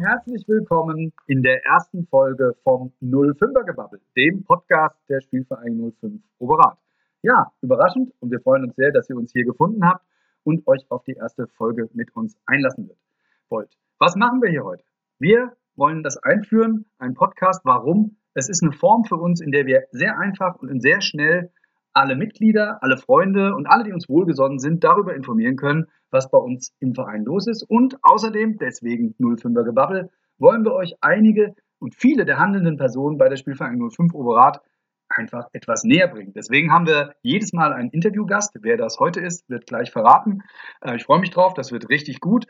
herzlich willkommen in der ersten Folge vom 05er Gebabbel, dem Podcast der Spielverein 05 Oberrat. Ja, überraschend und wir freuen uns sehr, dass ihr uns hier gefunden habt und euch auf die erste Folge mit uns einlassen wollt. Was machen wir hier heute? Wir wollen das einführen, ein Podcast. Warum? Es ist eine Form für uns, in der wir sehr einfach und sehr schnell alle Mitglieder, alle Freunde und alle, die uns wohlgesonnen sind, darüber informieren können, was bei uns im Verein los ist. Und außerdem, deswegen 05er Gebabbel, wollen wir euch einige und viele der handelnden Personen bei der Spielverein 05 Oberrat einfach etwas näher bringen. Deswegen haben wir jedes Mal einen Interviewgast. Wer das heute ist, wird gleich verraten. Äh, ich freue mich drauf, das wird richtig gut.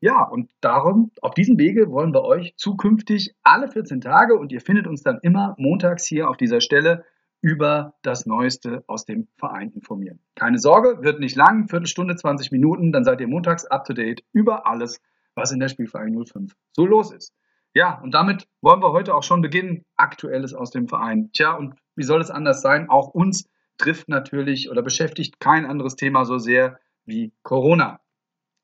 Ja, und darum, auf diesem Wege wollen wir euch zukünftig alle 14 Tage und ihr findet uns dann immer montags hier auf dieser Stelle über das Neueste aus dem Verein informieren. Keine Sorge, wird nicht lang, Viertelstunde, 20 Minuten, dann seid ihr montags up to date über alles, was in der Spielverein 05 so los ist. Ja, und damit wollen wir heute auch schon beginnen. Aktuelles aus dem Verein. Tja, und wie soll es anders sein? Auch uns trifft natürlich oder beschäftigt kein anderes Thema so sehr wie Corona.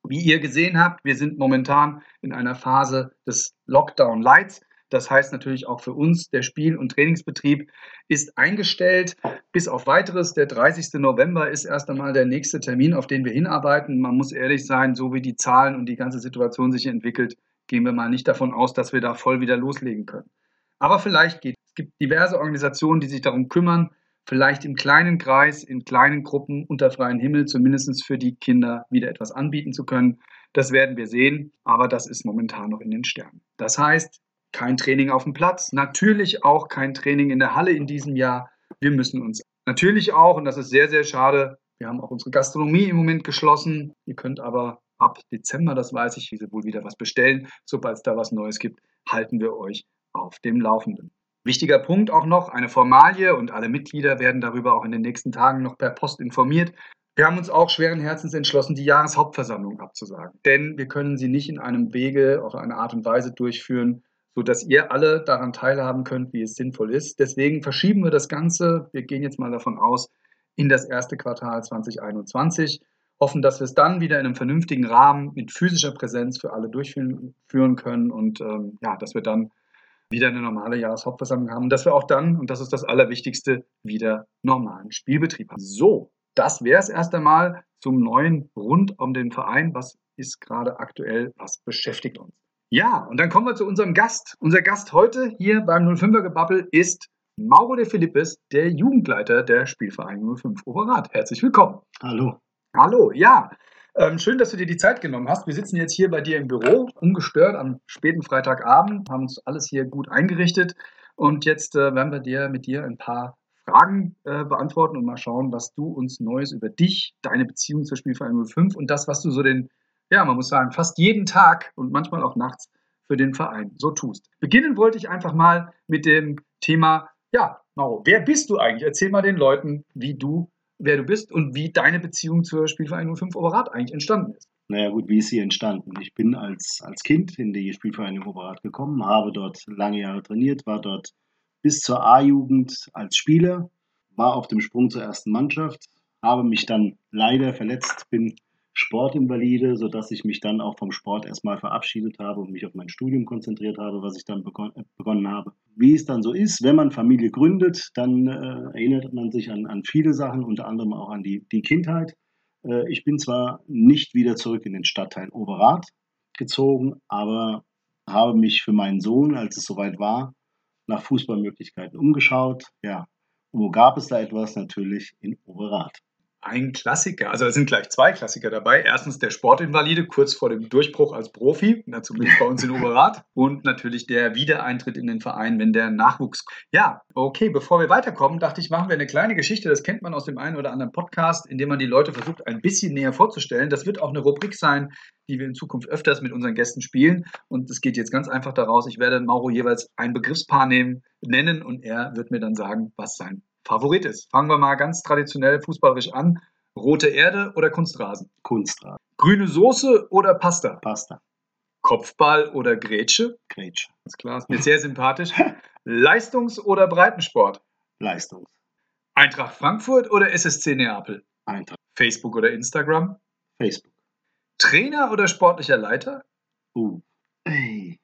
Wie ihr gesehen habt, wir sind momentan in einer Phase des Lockdown Lights. Das heißt natürlich auch für uns, der Spiel- und Trainingsbetrieb ist eingestellt. Bis auf weiteres, der 30. November ist erst einmal der nächste Termin, auf den wir hinarbeiten. Man muss ehrlich sein, so wie die Zahlen und die ganze Situation sich entwickelt, gehen wir mal nicht davon aus, dass wir da voll wieder loslegen können. Aber vielleicht geht es. gibt diverse Organisationen, die sich darum kümmern, vielleicht im kleinen Kreis, in kleinen Gruppen unter freiem Himmel, zumindest für die Kinder wieder etwas anbieten zu können. Das werden wir sehen, aber das ist momentan noch in den Sternen. Das heißt, kein Training auf dem Platz, natürlich auch kein Training in der Halle in diesem Jahr. Wir müssen uns natürlich auch, und das ist sehr, sehr schade, wir haben auch unsere Gastronomie im Moment geschlossen. Ihr könnt aber ab Dezember, das weiß ich, wohl wieder was bestellen. Sobald es da was Neues gibt, halten wir euch auf dem Laufenden. Wichtiger Punkt auch noch, eine Formalie und alle Mitglieder werden darüber auch in den nächsten Tagen noch per Post informiert. Wir haben uns auch schweren Herzens entschlossen, die Jahreshauptversammlung abzusagen. Denn wir können sie nicht in einem Wege, auf eine Art und Weise durchführen, sodass ihr alle daran teilhaben könnt, wie es sinnvoll ist. Deswegen verschieben wir das Ganze, wir gehen jetzt mal davon aus, in das erste Quartal 2021, hoffen, dass wir es dann wieder in einem vernünftigen Rahmen mit physischer Präsenz für alle durchführen können und ähm, ja, dass wir dann wieder eine normale Jahreshauptversammlung haben und dass wir auch dann, und das ist das Allerwichtigste, wieder normalen Spielbetrieb haben. So, das wäre es erst einmal zum neuen rund um den Verein. Was ist gerade aktuell, was beschäftigt uns? Ja, und dann kommen wir zu unserem Gast. Unser Gast heute hier beim 05er Gebabbel ist Mauro de Philippes, der Jugendleiter der Spielverein 05 Oberrat. Herzlich willkommen. Hallo. Hallo, ja. Ähm, schön, dass du dir die Zeit genommen hast. Wir sitzen jetzt hier bei dir im Büro, ungestört am späten Freitagabend, haben uns alles hier gut eingerichtet und jetzt äh, werden wir dir mit dir ein paar Fragen äh, beantworten und mal schauen, was du uns Neues über dich, deine Beziehung zur Spielverein 05 und das, was du so den ja, man muss sagen, fast jeden Tag und manchmal auch nachts für den Verein so tust. Beginnen wollte ich einfach mal mit dem Thema, ja, Mauro, wer bist du eigentlich? Erzähl mal den Leuten, wie du, wer du bist und wie deine Beziehung zur Spielverein 05 Oberrat eigentlich entstanden ist. Naja gut, wie ist sie entstanden? Ich bin als, als Kind in die Spielvereinigung Oberrat gekommen, habe dort lange Jahre trainiert, war dort bis zur A-Jugend als Spieler, war auf dem Sprung zur ersten Mannschaft, habe mich dann leider verletzt, bin Sportinvalide, sodass ich mich dann auch vom Sport erstmal verabschiedet habe und mich auf mein Studium konzentriert habe, was ich dann begon begonnen habe. Wie es dann so ist, wenn man Familie gründet, dann äh, erinnert man sich an, an viele Sachen, unter anderem auch an die, die Kindheit. Äh, ich bin zwar nicht wieder zurück in den Stadtteil Oberrat gezogen, aber habe mich für meinen Sohn, als es soweit war, nach Fußballmöglichkeiten umgeschaut. Ja, wo gab es da etwas? Natürlich in Oberrat ein Klassiker. Also da sind gleich zwei Klassiker dabei. Erstens der Sportinvalide kurz vor dem Durchbruch als Profi, na, zumindest bei uns in Oberrat. Und natürlich der Wiedereintritt in den Verein, wenn der Nachwuchs. Ja, okay, bevor wir weiterkommen, dachte ich, machen wir eine kleine Geschichte. Das kennt man aus dem einen oder anderen Podcast, in dem man die Leute versucht, ein bisschen näher vorzustellen. Das wird auch eine Rubrik sein, die wir in Zukunft öfters mit unseren Gästen spielen. Und es geht jetzt ganz einfach daraus, ich werde Mauro jeweils ein Begriffspaar nehmen, nennen und er wird mir dann sagen, was sein Favorit ist. Fangen wir mal ganz traditionell fußballerisch an. Rote Erde oder Kunstrasen? Kunstrasen. Grüne Soße oder Pasta? Pasta. Kopfball oder Grätsche? Grätsche. Ganz klar, ist mir sehr sympathisch. Leistungs- oder Breitensport? Leistungs. Eintracht Frankfurt oder SSC Neapel? Eintracht. Facebook oder Instagram? Facebook. Trainer oder sportlicher Leiter? Uh. Ey.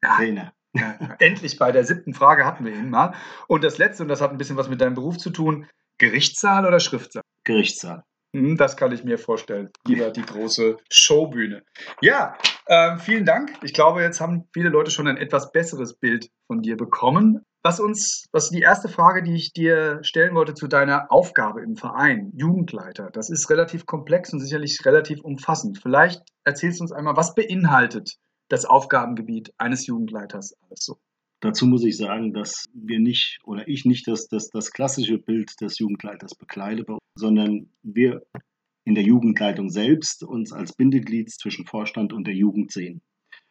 Trainer. Endlich bei der siebten Frage hatten wir ihn mal. Und das letzte, und das hat ein bisschen was mit deinem Beruf zu tun, Gerichtssaal oder Schriftsaal? Gerichtssaal. Hm, Das kann ich mir vorstellen. Lieber die große Showbühne. Ja, ähm, vielen Dank. Ich glaube, jetzt haben viele Leute schon ein etwas besseres Bild von dir bekommen. Was uns, was die erste Frage, die ich dir stellen wollte zu deiner Aufgabe im Verein, Jugendleiter, das ist relativ komplex und sicherlich relativ umfassend. Vielleicht erzählst du uns einmal, was beinhaltet das Aufgabengebiet eines Jugendleiters alles? Dazu muss ich sagen, dass wir nicht oder ich nicht das, das, das klassische Bild des Jugendleiters bekleide, sondern wir in der Jugendleitung selbst uns als Bindeglied zwischen Vorstand und der Jugend sehen.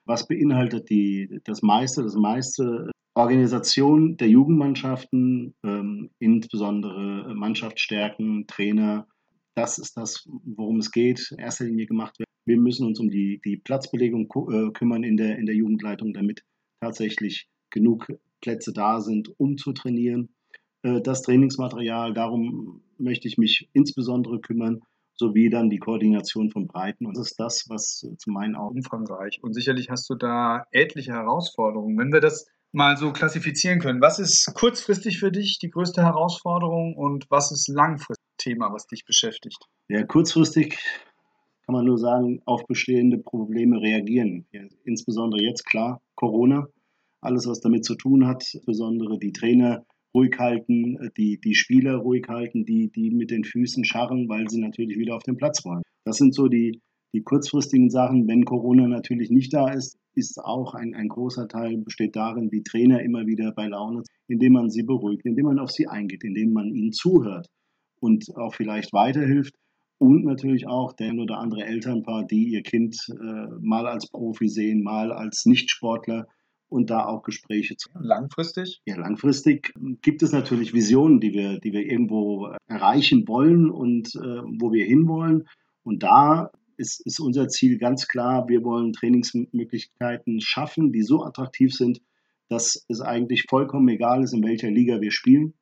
Was beinhaltet die, das meiste, das meiste Organisation der Jugendmannschaften, ähm, insbesondere Mannschaftsstärken, Trainer, das ist das, worum es geht, in erster Linie gemacht wird. Wir müssen uns um die, die Platzbelegung äh, kümmern in der, in der Jugendleitung, damit tatsächlich genug Plätze da sind, um zu trainieren. Äh, das Trainingsmaterial, darum möchte ich mich insbesondere kümmern, sowie dann die Koordination von Breiten. Und das ist das, was äh, zu meinen Augen Umfangreich. Und sicherlich hast du da etliche Herausforderungen. Wenn wir das mal so klassifizieren können, was ist kurzfristig für dich die größte Herausforderung und was ist langfristig Thema, was dich beschäftigt? Ja, kurzfristig kann man nur sagen, auf bestehende Probleme reagieren. Ja, insbesondere jetzt klar, Corona, alles was damit zu tun hat, insbesondere die Trainer ruhig halten, äh, die, die Spieler ruhig halten, die, die mit den Füßen scharren, weil sie natürlich wieder auf den Platz wollen. Das sind so die, die kurzfristigen Sachen. Wenn Corona natürlich nicht da ist, ist auch ein, ein großer Teil besteht darin, die Trainer immer wieder bei Laune, indem man sie beruhigt, indem man auf sie eingeht, indem man ihnen zuhört und auch vielleicht weiterhilft. Und natürlich auch der ein oder andere Elternpaar, die ihr Kind äh, mal als Profi sehen, mal als Nichtsportler und da auch Gespräche zu. Langfristig? Ja, langfristig gibt es natürlich Visionen, die wir, die wir irgendwo erreichen wollen und äh, wo wir hinwollen. Und da ist, ist unser Ziel ganz klar, wir wollen Trainingsmöglichkeiten schaffen, die so attraktiv sind, dass es eigentlich vollkommen egal ist, in welcher Liga wir spielen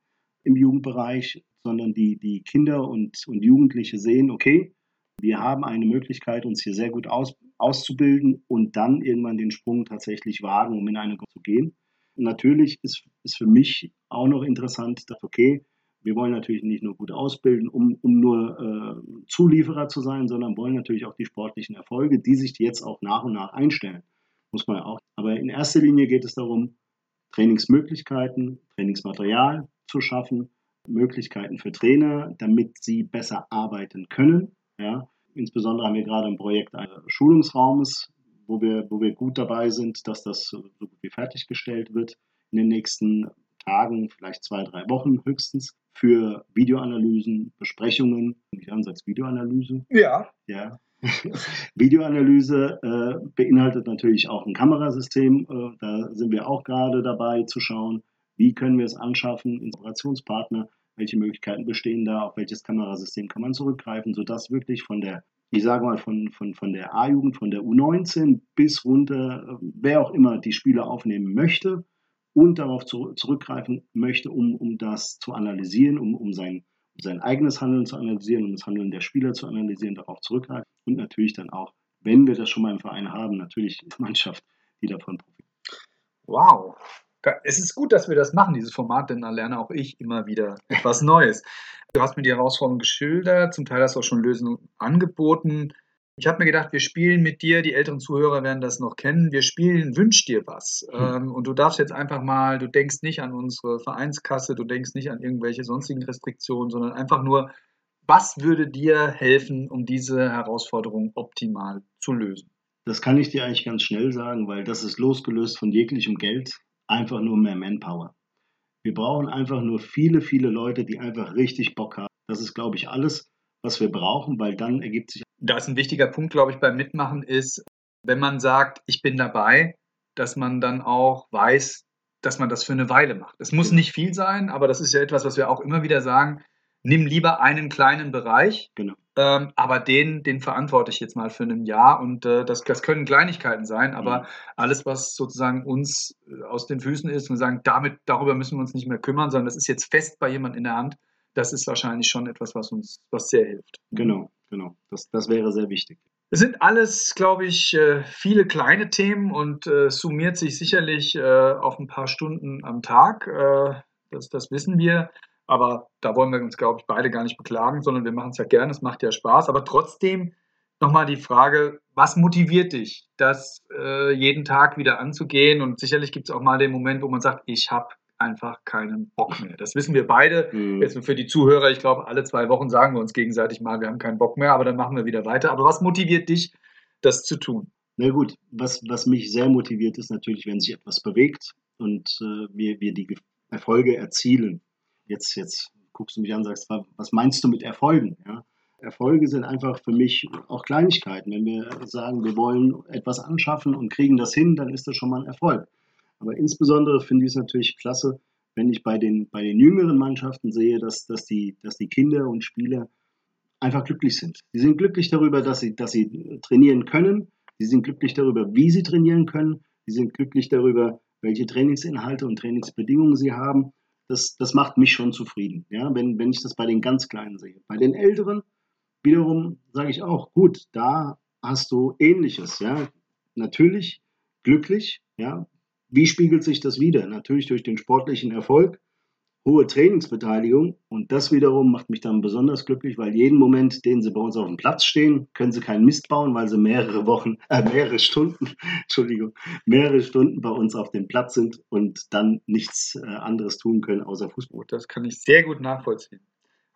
im Jugendbereich, sondern die, die Kinder und, und Jugendliche sehen, okay, wir haben eine Möglichkeit, uns hier sehr gut aus, auszubilden und dann irgendwann den Sprung tatsächlich wagen, um in eine Gruppe zu gehen. Natürlich ist, ist für mich auch noch interessant, dass, okay, wir wollen natürlich nicht nur gut ausbilden, um, um nur äh, Zulieferer zu sein, sondern wollen natürlich auch die sportlichen Erfolge, die sich jetzt auch nach und nach einstellen. Muss man ja auch. Aber in erster Linie geht es darum, Trainingsmöglichkeiten, Trainingsmaterial zu schaffen, Möglichkeiten für Trainer, damit sie besser arbeiten können. Ja. Insbesondere haben wir gerade ein Projekt eines Schulungsraumes, wo wir, wo wir gut dabei sind, dass das so gut wie fertiggestellt wird in den nächsten Tagen, vielleicht zwei, drei Wochen höchstens, für Videoanalysen, Besprechungen. Ich ansatz Videoanalyse. Ja. Ja. Videoanalyse äh, beinhaltet natürlich auch ein Kamerasystem. Äh, da sind wir auch gerade dabei zu schauen, wie können wir es anschaffen, Inspirationspartner, welche Möglichkeiten bestehen da, auf welches Kamerasystem kann man zurückgreifen, sodass wirklich von der, ich sage mal, von, von, von der A-Jugend, von der U19 bis runter, äh, wer auch immer die Spiele aufnehmen möchte und darauf zu, zurückgreifen möchte, um, um das zu analysieren, um, um sein, um sein eigenes Handeln zu analysieren, um das Handeln der Spieler zu analysieren, darauf zurückgreifen und natürlich dann auch, wenn wir das schon mal im Verein haben, natürlich die Mannschaft, die davon profitiert. Wow. Es ist gut, dass wir das machen, dieses Format, denn da lerne auch ich immer wieder etwas Neues. Du hast mir die Herausforderung geschildert, zum Teil hast du auch schon Lösungen angeboten. Ich habe mir gedacht, wir spielen mit dir, die älteren Zuhörer werden das noch kennen, wir spielen Wünsch dir was. Mhm. Und du darfst jetzt einfach mal, du denkst nicht an unsere Vereinskasse, du denkst nicht an irgendwelche sonstigen Restriktionen, sondern einfach nur, was würde dir helfen, um diese Herausforderung optimal zu lösen? Das kann ich dir eigentlich ganz schnell sagen, weil das ist losgelöst von jeglichem Geld, einfach nur mehr Manpower. Wir brauchen einfach nur viele, viele Leute, die einfach richtig Bock haben. Das ist, glaube ich, alles, was wir brauchen, weil dann ergibt sich. Da ist ein wichtiger Punkt, glaube ich, beim Mitmachen ist, wenn man sagt, ich bin dabei, dass man dann auch weiß, dass man das für eine Weile macht. Es muss nicht viel sein, aber das ist ja etwas, was wir auch immer wieder sagen. Nimm lieber einen kleinen Bereich, genau. ähm, aber den, den verantworte ich jetzt mal für ein Jahr und äh, das, das können Kleinigkeiten sein, aber mhm. alles, was sozusagen uns äh, aus den Füßen ist und sagen, damit, darüber müssen wir uns nicht mehr kümmern, sondern das ist jetzt fest bei jemand in der Hand, das ist wahrscheinlich schon etwas, was uns, was sehr hilft. Genau, genau. Das, das wäre sehr wichtig. Es sind alles, glaube ich, äh, viele kleine Themen und äh, summiert sich sicherlich auf ein paar Stunden am Tag. Das, das wissen wir. Aber da wollen wir uns, glaube ich, beide gar nicht beklagen, sondern wir machen es ja gerne, es macht ja Spaß. Aber trotzdem nochmal die Frage, was motiviert dich, das äh, jeden Tag wieder anzugehen? Und sicherlich gibt es auch mal den Moment, wo man sagt, ich habe einfach keinen Bock mehr. Das wissen wir beide. Mhm. Jetzt für die Zuhörer, ich glaube, alle zwei Wochen sagen wir uns gegenseitig mal, wir haben keinen Bock mehr, aber dann machen wir wieder weiter. Aber was motiviert dich, das zu tun? Na gut, was, was mich sehr motiviert ist natürlich, wenn sich etwas bewegt und äh, wir, wir die Erfolge erzielen. Jetzt, jetzt guckst du mich an und sagst, was meinst du mit Erfolgen? Ja? Erfolge sind einfach für mich auch Kleinigkeiten. Wenn wir sagen, wir wollen etwas anschaffen und kriegen das hin, dann ist das schon mal ein Erfolg. Aber insbesondere finde ich es natürlich klasse, wenn ich bei den, bei den jüngeren Mannschaften sehe, dass, dass, die, dass die Kinder und Spieler einfach glücklich sind. Sie sind glücklich darüber, dass sie, dass sie trainieren können. Sie sind glücklich darüber, wie sie trainieren können. Sie sind glücklich darüber, welche Trainingsinhalte und Trainingsbedingungen sie haben. Das, das macht mich schon zufrieden, ja, wenn, wenn ich das bei den ganz Kleinen sehe. Bei den Älteren wiederum sage ich auch, gut, da hast du Ähnliches. Ja. Natürlich glücklich, ja, wie spiegelt sich das wieder? Natürlich durch den sportlichen Erfolg, hohe Trainingsbeteiligung und das wiederum macht mich dann besonders glücklich, weil jeden Moment, den sie bei uns auf dem Platz stehen, können sie keinen Mist bauen, weil sie mehrere Wochen, äh, mehrere Stunden, Entschuldigung, mehrere Stunden bei uns auf dem Platz sind und dann nichts äh, anderes tun können außer Fußball. Das kann ich sehr gut nachvollziehen.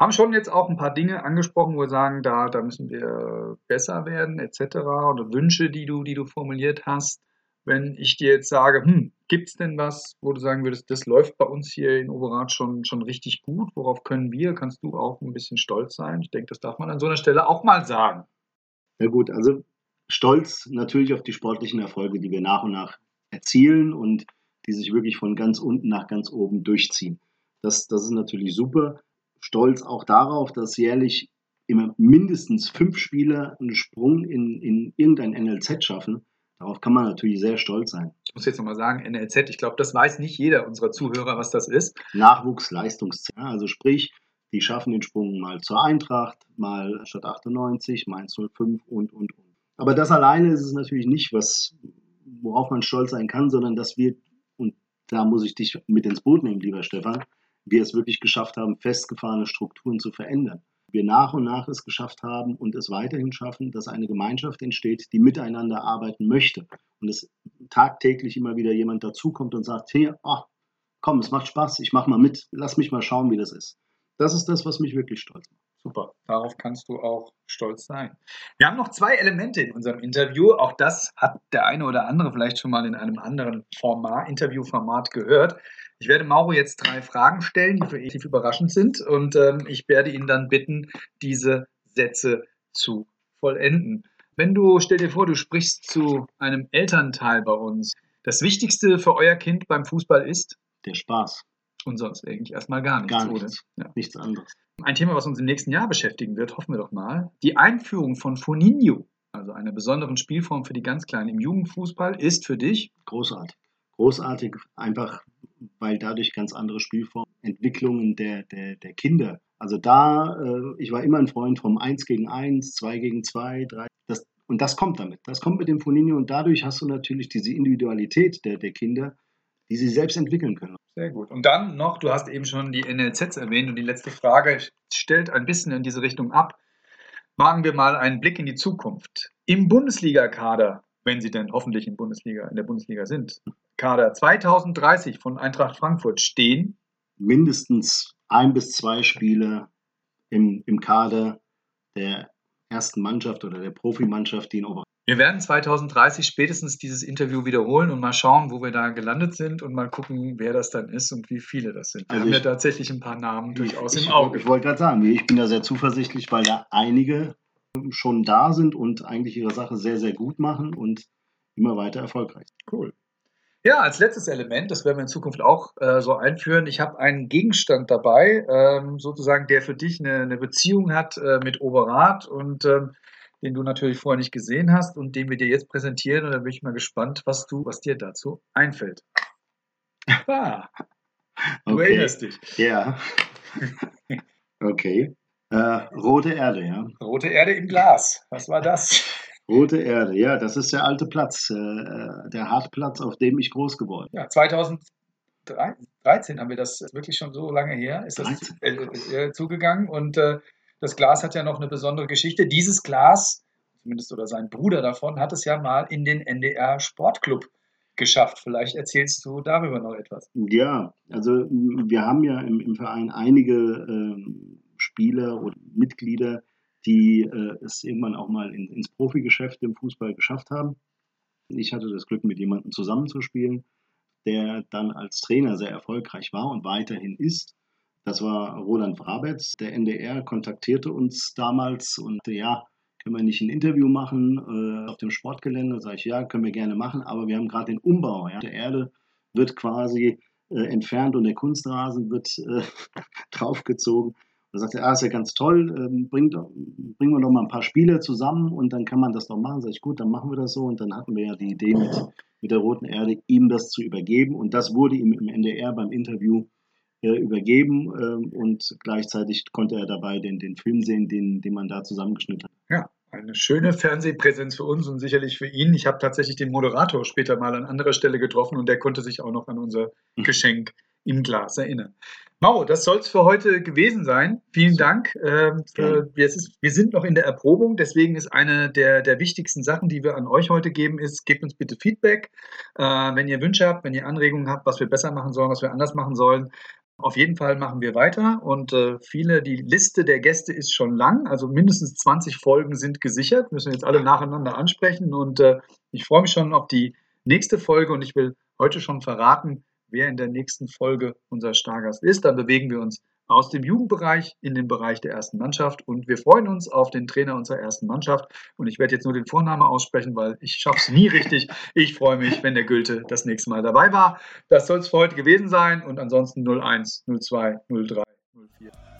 Haben schon jetzt auch ein paar Dinge angesprochen, wo wir sagen, da, da müssen wir besser werden, etc. oder Wünsche, die du, die du formuliert hast wenn ich dir jetzt sage, hm, gibt es denn was, wo du sagen würdest, das läuft bei uns hier in Overath schon, schon richtig gut, worauf können wir, kannst du auch ein bisschen stolz sein? Ich denke, das darf man an so einer Stelle auch mal sagen. Ja gut, also stolz natürlich auf die sportlichen Erfolge, die wir nach und nach erzielen und die sich wirklich von ganz unten nach ganz oben durchziehen. Das, das ist natürlich super. Stolz auch darauf, dass jährlich immer mindestens fünf Spieler einen Sprung in, in irgendein NLZ schaffen. Darauf kann man natürlich sehr stolz sein. Ich muss jetzt nochmal sagen, NLZ, ich glaube, das weiß nicht jeder unserer Zuhörer, was das ist. Nachwuchsleistungszentrum, also sprich, die schaffen den Sprung mal zur Eintracht, mal statt 98, Mainz 05 und, und, und. Aber das alleine ist es natürlich nicht, was, worauf man stolz sein kann, sondern dass wir, und da muss ich dich mit ins Boot nehmen, lieber Stefan, wir es wirklich geschafft haben, festgefahrene Strukturen zu verändern wir nach und nach es geschafft haben und es weiterhin schaffen, dass eine Gemeinschaft entsteht, die miteinander arbeiten möchte. Und es tagtäglich immer wieder jemand dazukommt und sagt, hey, oh, komm, es macht Spaß, ich mach mal mit, lass mich mal schauen, wie das ist. Das ist das, was mich wirklich stolz macht. Super, darauf kannst du auch stolz sein. Wir haben noch zwei Elemente in unserem Interview. Auch das hat der eine oder andere vielleicht schon mal in einem anderen Format, Interviewformat gehört. Ich werde Mauro jetzt drei Fragen stellen, die für ihn überraschend sind. Und ähm, ich werde ihn dann bitten, diese Sätze zu vollenden. Wenn du, stell dir vor, du sprichst zu einem Elternteil bei uns. Das Wichtigste für euer Kind beim Fußball ist? Der Spaß. Und sonst eigentlich erstmal gar nichts, gar nichts. Ja. Nichts anderes. Ein Thema, was uns im nächsten Jahr beschäftigen wird, hoffen wir doch mal. Die Einführung von Foninho, also einer besonderen Spielform für die ganz Kleinen im Jugendfußball, ist für dich großartig. Großartig, einfach weil dadurch ganz andere Spielformen, Entwicklungen der, der, der Kinder. Also da, äh, ich war immer ein Freund vom 1 gegen 1, 2 gegen 2, 3. Das, und das kommt damit. Das kommt mit dem Foninho und dadurch hast du natürlich diese Individualität der, der Kinder, die sie selbst entwickeln können. Sehr gut. Und dann noch, du hast eben schon die NLZs erwähnt und die letzte Frage stellt ein bisschen in diese Richtung ab. Wagen wir mal einen Blick in die Zukunft. Im Bundesliga-Kader, wenn sie denn hoffentlich in, Bundesliga, in der Bundesliga sind, Kader 2030 von Eintracht Frankfurt stehen? Mindestens ein bis zwei Spiele im, im Kader der ersten Mannschaft oder der Profimannschaft, die in wir werden 2030 spätestens dieses Interview wiederholen und mal schauen, wo wir da gelandet sind und mal gucken, wer das dann ist und wie viele das sind. Wir also haben ich, ja tatsächlich ein paar Namen durchaus ich, im Auge. Ich, ich wollte gerade sagen, ich bin da sehr zuversichtlich, weil da einige schon da sind und eigentlich ihre Sache sehr, sehr gut machen und immer weiter erfolgreich. Cool. Ja, als letztes Element, das werden wir in Zukunft auch äh, so einführen. Ich habe einen Gegenstand dabei, ähm, sozusagen, der für dich eine, eine Beziehung hat äh, mit Oberrat und ähm, den du natürlich vorher nicht gesehen hast und den wir dir jetzt präsentieren. Und da bin ich mal gespannt, was du, was dir dazu einfällt. Ah, du okay. erinnerst dich. Ja. okay. Äh, rote Erde, ja. Rote Erde im Glas. Was war das? Rote Erde, ja, das ist der alte Platz, äh, äh der Hartplatz, auf dem ich groß geworden bin. Ja, 2013 haben wir das wirklich schon so lange her, ist das äh, äh, zugegangen und äh, das Glas hat ja noch eine besondere Geschichte. Dieses Glas, zumindest oder sein Bruder davon, hat es ja mal in den NDR Sportclub geschafft. Vielleicht erzählst du darüber noch etwas. Ja, also wir haben ja im, im Verein einige ähm, Spieler oder Mitglieder, die äh, es irgendwann auch mal in, ins Profigeschäft im Fußball geschafft haben. Ich hatte das Glück, mit jemandem zusammenzuspielen, der dann als Trainer sehr erfolgreich war und weiterhin ist. Das war Roland Brabetz. Der NDR kontaktierte uns damals und ja, können wir nicht ein Interview machen äh, auf dem Sportgelände? Sage ich, ja, können wir gerne machen, aber wir haben gerade den Umbau. Ja? Der Erde wird quasi äh, entfernt und der Kunstrasen wird äh, draufgezogen. Da sagt er, ah, ist ja ganz toll, ähm, bringt, bringen wir doch mal ein paar Spiele zusammen und dann kann man das doch machen. Sag ich, gut, dann machen wir das so. Und dann hatten wir ja die Idee mit, mit der Roten Erde, ihm das zu übergeben. Und das wurde ihm im NDR beim Interview übergeben ähm, und gleichzeitig konnte er dabei den, den Film sehen, den, den man da zusammengeschnitten hat. Ja, eine schöne Fernsehpräsenz für uns und sicherlich für ihn. Ich habe tatsächlich den Moderator später mal an anderer Stelle getroffen und der konnte sich auch noch an unser mhm. Geschenk im Glas erinnern. Mauro, das soll es für heute gewesen sein. Vielen Dank. Ähm, für, ist, wir sind noch in der Erprobung, deswegen ist eine der, der wichtigsten Sachen, die wir an euch heute geben, ist, gebt uns bitte Feedback. Äh, wenn ihr Wünsche habt, wenn ihr Anregungen habt, was wir besser machen sollen, was wir anders machen sollen, auf jeden Fall machen wir weiter und äh, viele, die Liste der Gäste ist schon lang, also mindestens 20 Folgen sind gesichert, müssen jetzt alle nacheinander ansprechen und äh, ich freue mich schon auf die nächste Folge und ich will heute schon verraten, wer in der nächsten Folge unser Stargast ist. Dann bewegen wir uns aus dem Jugendbereich in den Bereich der ersten Mannschaft und wir freuen uns auf den Trainer unserer ersten Mannschaft und ich werde jetzt nur den Vornamen aussprechen, weil ich schaffe es nie richtig. Ich freue mich, wenn der Gülte das nächste Mal dabei war. Das soll es für heute gewesen sein und ansonsten 01, 02, 03, 04.